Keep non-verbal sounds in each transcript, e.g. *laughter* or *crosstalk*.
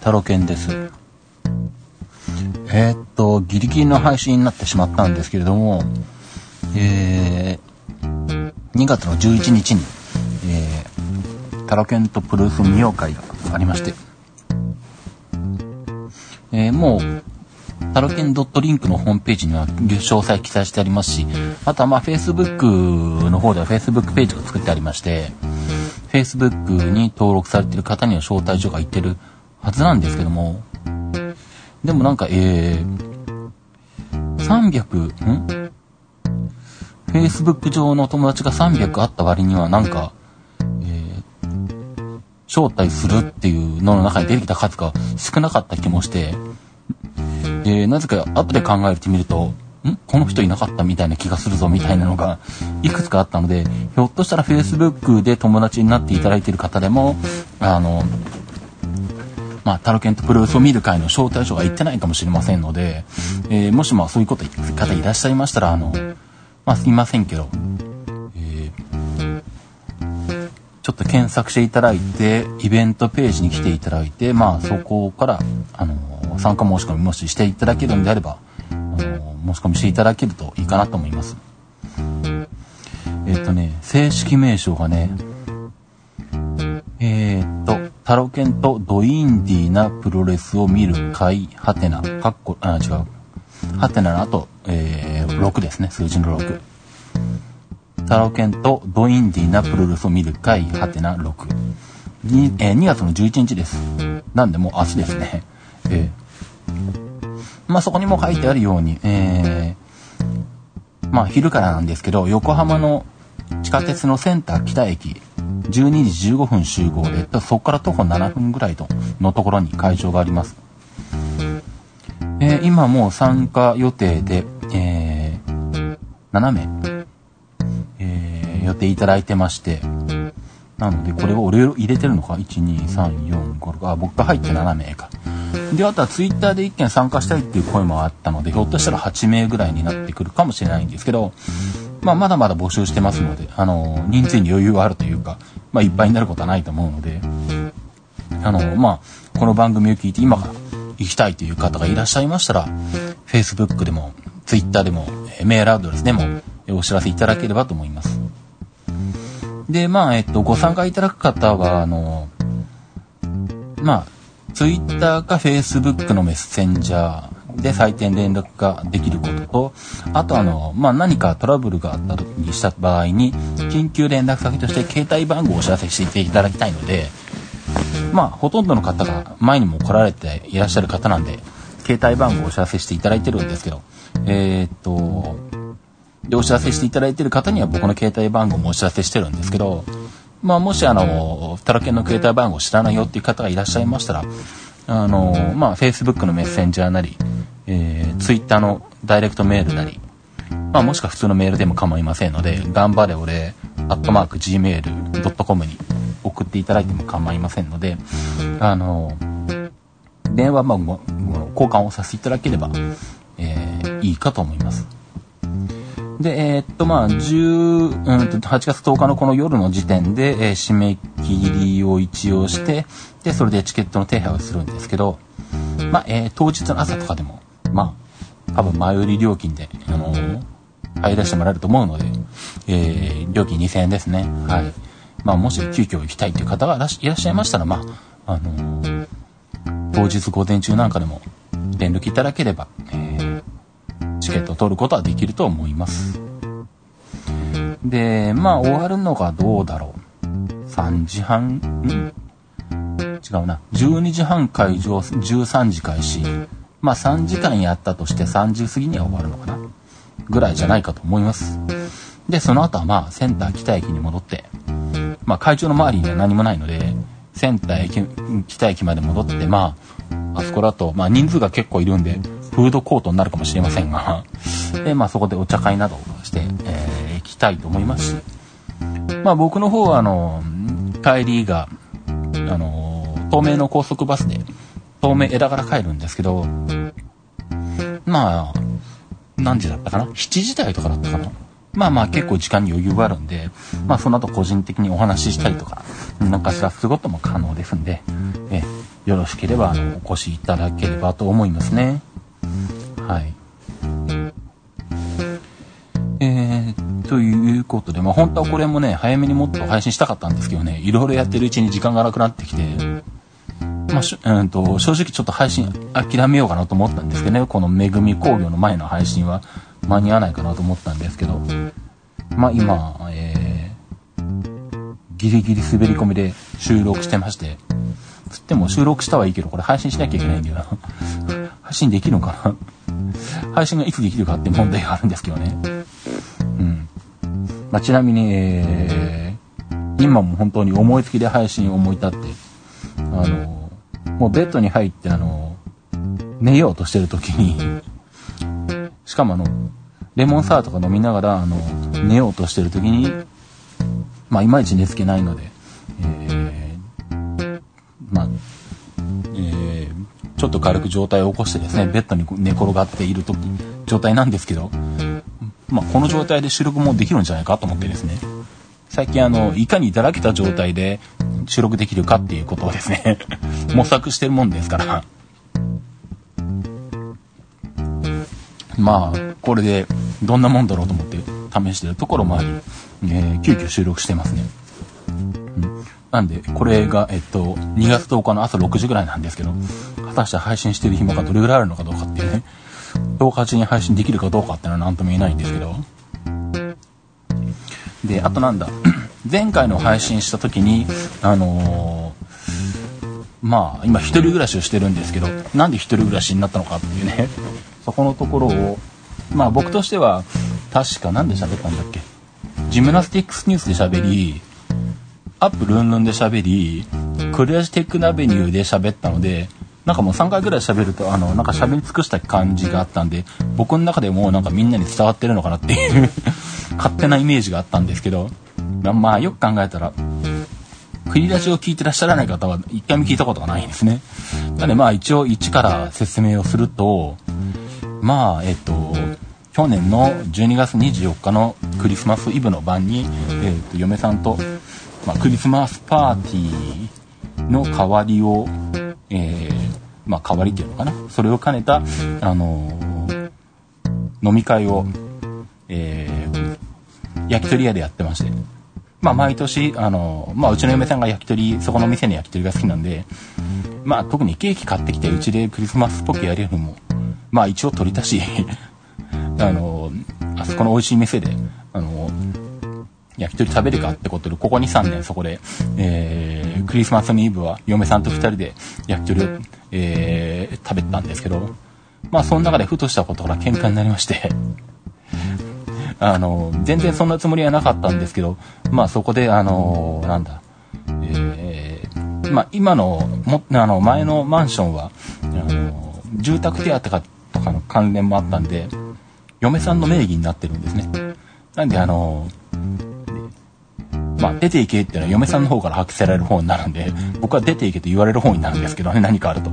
タロケンです。えー、っと、ギリギリの配信になってしまったんですけれども、えー、2月の11日に、えー、タロケンとプルース見よう会がありまして、えー、もう、タロケンドットリンクのホームページには詳細記載してありますし、あとはまあ Facebook の方では Facebook ページが作ってありまして、Facebook に登録されている方には招待状が行ってるはずなんですけども、でもなんか、えー、300、ん ?Facebook 上の友達が300あった割にはなんか、えー、招待するっていうのの中に出てきた数が少なかった気もして、えー、なぜか後で考えてみると、ん？この人いなかったみたいな気がするぞみたいなのがいくつかあったので、ひょっとしたら Facebook で友達になっていただいている方でも、あの、まあ、タロケンとプロレスを見る会の招待状が行ってないかもしれませんので、えー、もしまあそういうこと方いらっしゃいましたら、あの、まあ、すいませんけど、えー、ちょっと検索していただいて、イベントページに来ていただいて、まあ、そこから、あの、参加申し込みもししていただけるんであれば、あの、申し込みしていただけるといいかなと思います。えっ、ー、とね、正式名称がね、えー、っと、タロケンとドインディーなプロレスを見る会、ハテナ、カッコ、あ、違う。ハテナの後、えー、6ですね、数字の6。タロケンとドインディーなプロレスを見る会、ハテナ6。2, えー、2月の11日です。なんでもう明日ですね。えー、まあそこにも書いてあるように、えー、まあ昼からなんですけど、横浜の地下鉄のセンター北駅、12時15分集合で、そこから徒歩7分ぐらいのところに会場があります。えー、今もう参加予定で、えー、7名、えー、予定いただいてまして、なので、これを俺入れてるのか ?1、2、3、4、5、6、あ、僕が入って7名か。で、あとはツイッターで1件参加したいっていう声もあったので、ひょっとしたら8名ぐらいになってくるかもしれないんですけど、まあ、まだまだ募集してますので、あの、人数に余裕があるというか、まあ、いっぱいになることはないと思うので、あの、まあ、この番組を聞いて今から行きたいという方がいらっしゃいましたら、Facebook でも、Twitter でも、メールアドレスでもお知らせいただければと思います。で、まあ、えっと、ご参加いただく方は、あの、まあ、Twitter か Facebook のメッセンジャー、で採点連絡ができることと、あとあの、まあ、何かトラブルがあったりした場合に、緊急連絡先として携帯番号をお知らせしていただきたいので、まあ、ほとんどの方が前にも来られていらっしゃる方なんで、携帯番号をお知らせしていただいてるんですけど、えー、っと、で、お知らせしていただいてる方には僕の携帯番号もお知らせしてるんですけど、まあ、もしあの、タラケンの携帯番号知らないよっていう方がいらっしゃいましたら、あの、まあ、Facebook のメッセンジャーなり、えー、Twitter のダイレクトメールなり、まあ、もしくは普通のメールでも構いませんので、頑張れ俺、アットマーク gmail.com に送っていただいても構いませんので、あの、電話番号、交換をさせていただければ、えー、いいかと思います。で、えー、っと、まあ、10、うん、8月10日のこの夜の時点で、えー、締め切りを一応して、で、それでチケットの手配をするんですけど、まあ、えー、当日の朝とかでも、まあ、多分前売り料金で、あのー、入らせてもらえると思うので、えー、料金2000円ですね。はい。まあ、もし急遽行きたいという方がいらっしゃいましたら、まあ、あのー、当日午前中なんかでも連絡いただければ、えー、チケットを取ることはできると思います。で、まあ、終わるのがどうだろう。3時半、違うな。12時半会場、13時開始。まあ3時間やったとして3時過ぎには終わるのかな。ぐらいじゃないかと思います。で、その後はまあセンター北駅に戻って、まあ会場の周りには何もないので、センター駅、北駅まで戻って、まあ、あそこだと、まあ人数が結構いるんで、フードコートになるかもしれませんが、で、まあそこでお茶会などをして、えー、行きたいと思いますし、まあ僕の方はあの、帰りが、あの、東名の高速バスで、東名枝から帰るんですけど、まあ、何時だったかな ?7 時台とかだったかな？まあまあ結構時間に余裕があるんで、まあその後個人的にお話ししたりとか、なんかしらすることも可能ですんで、えよろしければ、あの、お越しいただければと思いますね。はい。えー、ということで、まあ本当はこれもね、早めにもっと配信したかったんですけどね、いろいろやってるうちに時間がなくなってきて、まあ、しうんと、正直ちょっと配信諦めようかなと思ったんですけどね、このめぐみ工業の前の配信は間に合わないかなと思ったんですけど、まあ今、えー、ギリギリ滑り込みで収録してまして、つっても収録したはいいけど、これ配信しなきゃいけないんだよな。*laughs* 配信できるのかな？配信がいつできるかって問題があるんですけどね。うん。まあ、ちなみに、えー、今も本当に思いつきで配信を思い立って、あの、もうベッドに入ってあの、寝ようとしてる時に、しかもあの、レモンサワーとか飲みながら、あの、寝ようとしてる時に、まあ、いまいち寝つけないので、えー、ちょっと軽く状態を起こしてですね、ベッドに寝転がっていると状態なんですけど、まあ、この状態で収録もできるんじゃないかと思ってですね、最近あの、いかにだらけた状態で収録できるかっていうことをですね模索してるもんですから、まあ、これでどんなもんだろうと思って試してるところもあり、えー、急遽収録してますね。なんで、これが、えっと、2月10日の朝6時ぐらいなんですけど、果たして配信してる暇がどれぐらいあるのかどうかっていうね、10日中に配信できるかどうかっていうのは何とも言えないんですけど。で、あとなんだ、*clears throat* 前回の配信した時に、あのー、まあ、今一人暮らしをしてるんですけど、なんで一人暮らしになったのかっていうね、*laughs* そこのところを、まあ僕としては、確か何で喋ったんだっけ？ジムナスティックスニュースで喋り、アップルンルンで喋り、クレアジテックナベニューで喋ったので、なんかもう3回ぐらい喋ると、あの、なんか喋り尽くした感じがあったんで、僕の中でもなんかみんなに伝わってるのかなっていう *laughs* 勝手なイメージがあったんですけど、まあよく考えたら、クリラジを聞いてらっしゃらない方は一回も聞いたことがないんですね。なのでまあ一応一から説明をすると、まあえっと、去年の12月24日のクリスマスイブの晩に、えっと、嫁さんとまあ、クリスマスパーティーの代わりを、えー、まあ、代わりっていうのかな。それを兼ねた、あのー、飲み会を、えー、焼き鳥屋でやってまして。まあ、毎年、あの、まあ、うちの嫁さんが焼き鳥、そこの店の焼き鳥が好きなんで、まあ、特にケーキ買ってきて、うちでクリスマスっぽくやるよりも、まあ、一応取りたし、*laughs* あの、あそこの美味しい店で、あの焼き鳥食べるかってことで、ここ2、3年そこで、えー、クリスマスのイブは嫁さんと2人で焼き鳥を、えー、食べたんですけど、まあその中でふとしたことから喧嘩になりまして *laughs* あの、全然そんなつもりはなかったんですけど、まあそこで、あの、なんだ、えー、まあ今の、も、あの、前のマンションは、あの、住宅手当とかの関連もあったんで、嫁さんの名義になってるんですね。なんであの、まあ、出ていけっていうのは嫁さんの方から発せられる方になるんで、僕は出ていけと言われる方になるんですけどね、何かあると。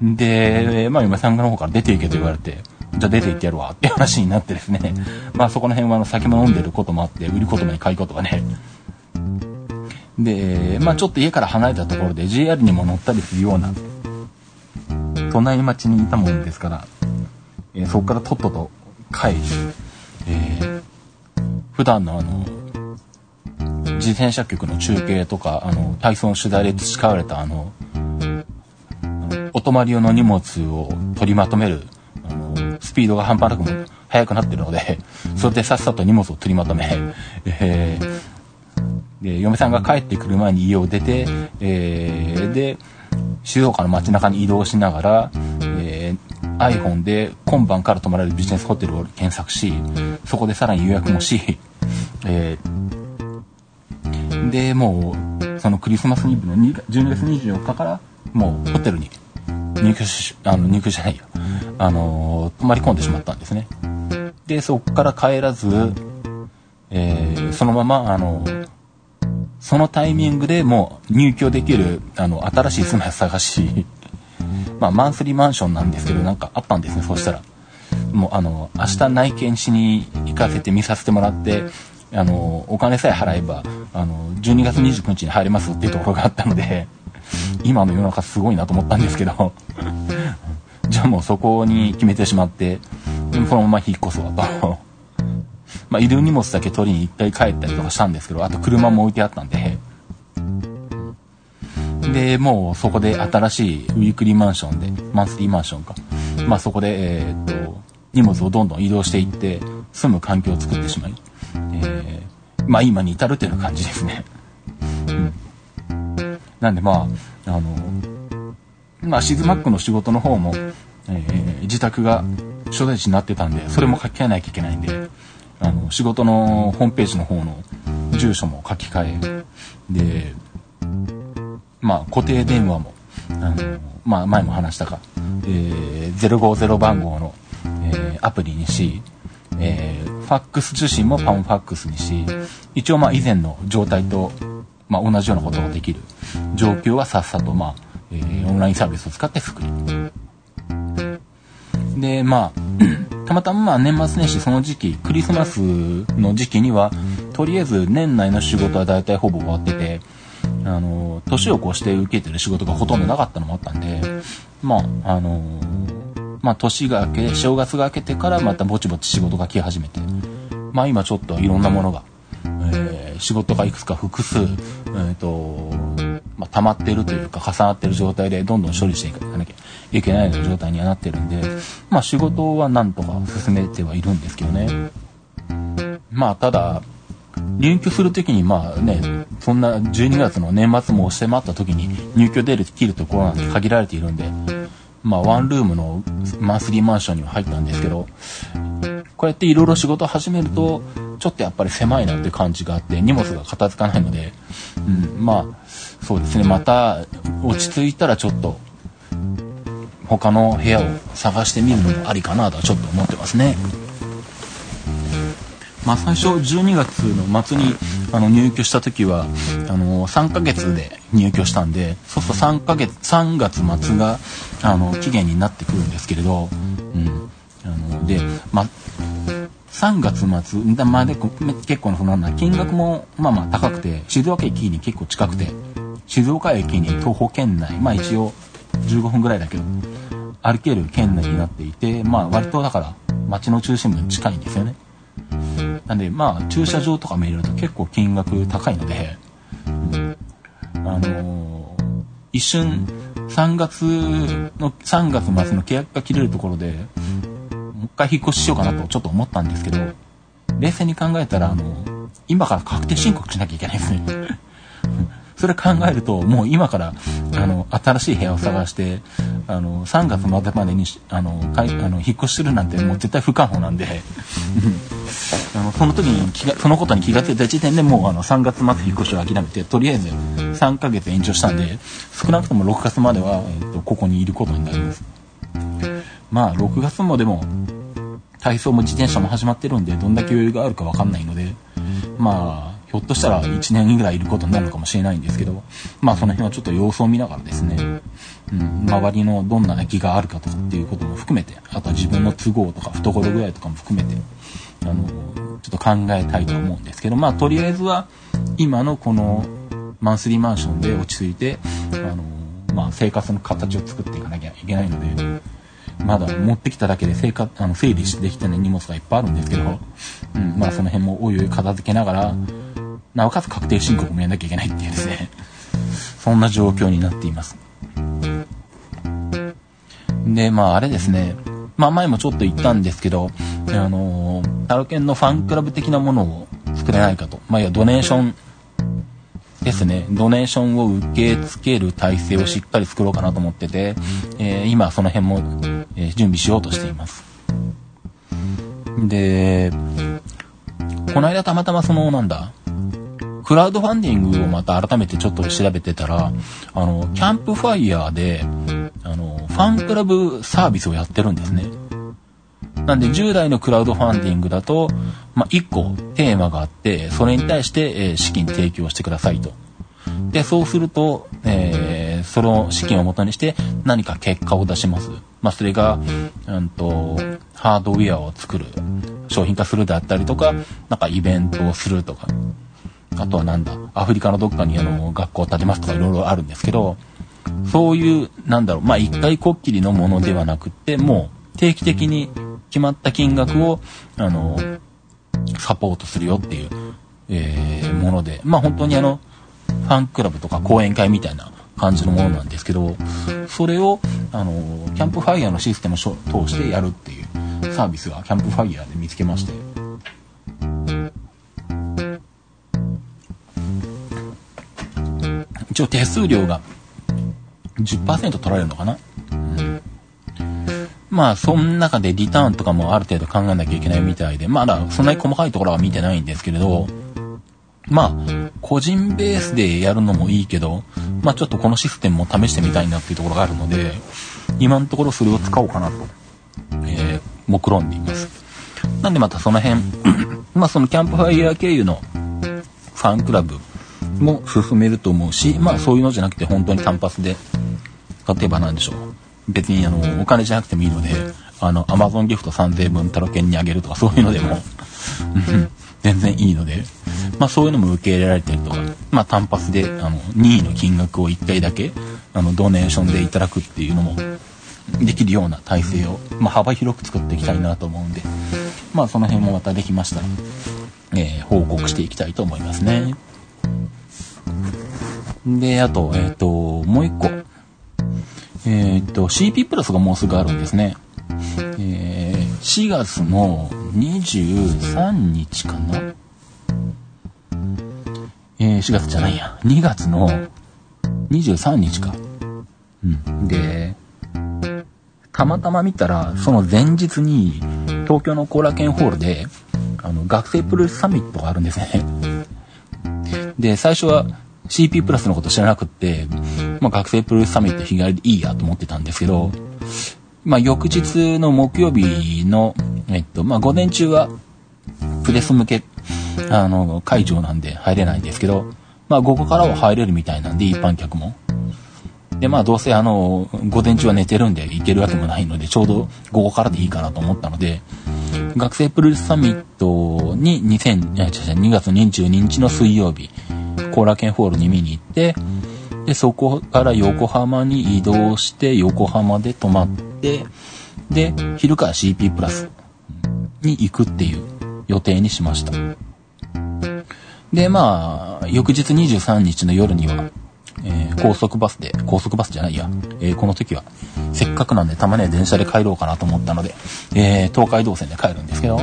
うん。で、まあ、嫁さんの方から出ていけと言われて、じゃあ出て行ってやるわっていう話になってですね、まあそこの辺はあの酒も飲んでることもあって、売り言葉に買い言葉ね。で、まあちょっと家から離れたところで JR にも乗ったりするような、隣町にいたもんですから、えー、そこからとっとと帰り、えー、普段のあの、自転車局の中継とか、あの、体操の取材で培われた、あの、お泊まり用の荷物を取りまとめる、あの、スピードが半端なくも速くなってるので、*laughs* それでさっさと荷物を取りまとめ、*laughs* えー、で、嫁さんが帰ってくる前に家を出て、えー、で、静岡の街中に移動しながら、えー、iPhone で今晩から泊まれるビジネスホテルを検索し、そこでさらに予約もし、*laughs* えーで、もう、そのクリスマスイブの12月24日から、もうホテルに入居し、あの、入居じゃないよ。あの、泊まり込んでしまったんですね。で、そこから帰らず、えー、そのまま、あの、そのタイミングでもう入居できる、あの、新しい住まい探し、まあ、マンスリーマンションなんですけど、なんかあったんですね、そうしたら。もう、あの、明日内見しに行かせて見させてもらって、あの、お金さえ払えば、あの、12月29日に入れますっていうところがあったので、今の世の中すごいなと思ったんですけど *laughs* じゃあもうそこに決めてしまってそのまま引っ越そうと。まあいる荷物だけ取りに一回帰ったりとかしたんですけどあと車も置いてあったんで。でもうそこで新しいウィークリーマンションでマンスリーマンションか。まあそこでえー、っと荷物をどんどん移動していって住む環境を作ってしまい、えー、まあ今に至るという感じですね。うん、なんでまあ、あの、まあシズマックの仕事の方も、えー、自宅が所在地になってたんで、それも書き換えなきゃいけないんで、あの、仕事のホームページの方の住所も書き換え、で、まあ固定電話も、あの、まあ前も話したか、えー、050番号のえー、アプリにし、えー、ファックス受信もパンファックスにし、一応まあ以前の状態と、まあ、同じようなことができる状況はさっさとまあ、えー、オンラインサービスを使って作り。で、まあ、*clears throat* たまたままあ年末年始その時期、クリスマスの時期には、とりあえず年内の仕事は大体ほぼ終わってて、あの、年を越して受けてる仕事がほとんどなかったのもあったんで、まあ、あのまあ、年が明け、正月が明けてからまたぼちぼち仕事が来始めて、まあ今ちょっといろんなものが、えー、仕事がいくつか複数、え、ー、と、まあ、溜まってるというか重なってる状態でどんどん処理していかなきゃいけないような状態にはなってるんで、まあ仕事はなんとか進めてはいるんですけどね。まあただ、入居するときにまあね、そんな12月の年末も押してまったときに入居できるところなんて限られているんで、まあ、ワンルームのマンスリーマンションには入ったんですけど、こうやっていろいろ仕事を始めると、ちょっとやっぱり狭いなっていう感じがあって、荷物が片付かないので、うん、まあ、そうですね、また落ち着いたらちょっと、他の部屋を探してみるのもありかなとはちょっと思ってますね。まあ、最初12月の末にあの入居した時はあの3ヶ月で入居したんでそうすると3ヶ月3月末があの期限になってくるんですけれど、うん、あので、まあ、3月末まで結構のな金額もまあまあ高くて静岡駅に結構近くて静岡駅に徒歩圏内まあ一応15分ぐらいだけど歩ける圏内になっていてまあ割とだから街の中心部に近いんですよね。なんで、まあ、駐車場とかも入れると結構金額高いので、あのー、一瞬、3月の、3月末の契約が切れるところで、もう一回引っ越ししようかなとちょっと思ったんですけど、冷静に考えたら、あの、今から確定申告しなきゃいけないですね。それ考えると、もう今から、あの、新しい部屋を探して、あの、3月までまでに、あの、かいあの引っ越しするなんてもう絶対不可能なんで、*laughs* あの、その時に気が、そのことに気が付いた時点でもう、あの、3月末引っ越しを諦めて、とりあえず3ヶ月延長したんで、少なくとも6月までは、えっと、ここにいることになります。まあ、6月もでも、体操も自転車も始まってるんで、どんだけ余裕があるかわかんないので、まあ、ひょっとしたら1年ぐらいいることになるのかもしれないんですけど、まあその辺はちょっと様子を見ながらですね、うん、周りのどんな空きがあるかとかっていうことも含めて、あとは自分の都合とか懐具合とかも含めて、あの、ちょっと考えたいと思うんですけど、まあとりあえずは今のこのマンスリーマンションで落ち着いて、あの、まあ生活の形を作っていかなきゃいけないので、まだ持ってきただけで生活あの整理できてない荷物がいっぱいあるんですけど、うん、まあその辺もおいおい片付けながら、なおかつ確定申告もやんなきゃいけないっていうですね、そんな状況になっています。で、まああれですね、まあ前もちょっと言ったんですけど、あのー、タロケンのファンクラブ的なものを作れないかと。まあいや、ドネーションですね、ドネーションを受け付ける体制をしっかり作ろうかなと思ってて、えー、今その辺も、えー、準備しようとしています。で、この間たまたまその、なんだ、クラウドファンディングをまた改めてちょっと調べてたら、あの、キャンプファイヤーで、あの、ファンクラブサービスをやってるんですね。なんで従来のクラウドファンディングだと、まあ、1個テーマがあって、それに対して、え資金提供してくださいと。で、そうすると、えー、その資金を元にして何か結果を出します。まあ、それが、うんと、ハードウェアを作る、商品化するであったりとか、なんかイベントをするとか、あとはなんだ、アフリカのどっかにあの学校を建てますとかいろいろあるんですけど、そういう、なんだろう、まあ一回こっきりのものではなくって、もう定期的に決まった金額を、あの、サポートするよっていう、えーもので、まあ本当にあの、ファンクラブとか講演会みたいな感じのものなんですけど、それを、あの、キャンプファイヤーのシステムを通してやるっていうサービスがキャンプファイヤーで見つけまして、応手数料が10%取られるのかな、うんまあ、その中でリターンとかもある程度考えなきゃいけないみたいで、まだそんなに細かいところは見てないんですけれど、まあ、個人ベースでやるのもいいけど、まあちょっとこのシステムも試してみたいなっていうところがあるので、今のところそれを使おうかなと、えー、目論んでいます。なんでまたその辺、まあそのキャンプファイヤー経由のファンクラブも進めると思うし、まあそういうのじゃなくて本当に単発で、例えばなんでしょう。別にあの、お金じゃなくてもいいので、あの、アマゾンギフト3000分タロケンにあげるとかそういうのでも、うん *laughs* 全然いいので、まあそういうのも受け入れられてるとか、まあ単発で、あの、任意の金額を1回だけ、あの、ドネーションでいただくっていうのも、できるような体制を、まあ幅広く作っていきたいなと思うんで、まあその辺もまたできましたら、えー報告していきたいと思いますね。で、あと、えっ、と、もう一個。えっ、と、CP プラスがもうすぐあるんですね。えー4月の23日かなえー4月じゃないや。2月の23日か。うん。で、たまたま見たら、その前日に、東京の後楽園ホールで、あの、学生プロレスサミットがあるんですね。で、最初は CP プラスのこと知らなくって、まあ、学生プロレスサミット日帰りでいいやと思ってたんですけど、まあ、翌日の木曜日の、えっと、まあ、午前中は、プレス向け、あの、会場なんで入れないんですけど、まあ、午後からは入れるみたいなんで、一般客も。で、まあ、どうせあの、午前中は寝てるんで行けるわけもないので、ちょうど午後からでいいかなと思ったので、学生プロレスサミットに2000、いや違う違う2月22日の水曜日、後楽園ホールに見に行って、で、そこから横浜に移動して、横浜で泊まって、で、昼から CP プラスに行くっていう予定にしました。で、まあ、翌日23日の夜には、えー高速バスで、高速バスじゃないや、えーこの時は、せっかくなんでたまには電車で帰ろうかなと思ったので、えー東海道線で帰るんですけど、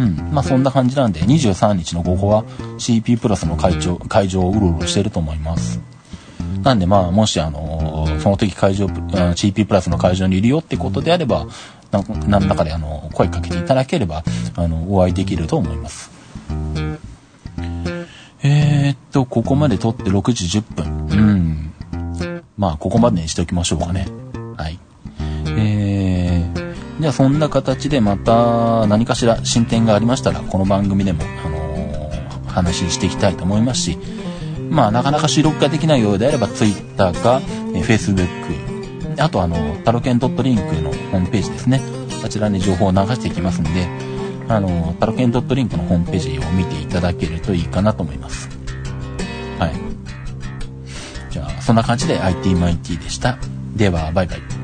うん、まあそんな感じなんで、23日の午後は CP プラスの会場、会場をうろうろしてると思います。なんでまあ、もしあのーその時会場、あ CP プラスの会場にいるよってことであれば、な何らかであの、声かけていただければ、あの、お会いできると思います。えー、っと、ここまで撮って6時10分。うん。まあ、ここまでにしておきましょうかね。はい。じゃあそんな形でまた何かしら進展がありましたら、この番組でも、あのー話していきたいと思いますし、まあ、なかなか収録ができないようであれば、Twitter か、え Facebook、あとあの、タロケンドットリンクのホームページですね。あちらに情報を流していきますんで、あの、タロケンドットリンクのホームページを見ていただけるといいかなと思います。はい。じゃあ、そんな感じで IT マイティでした。では、バイバイ。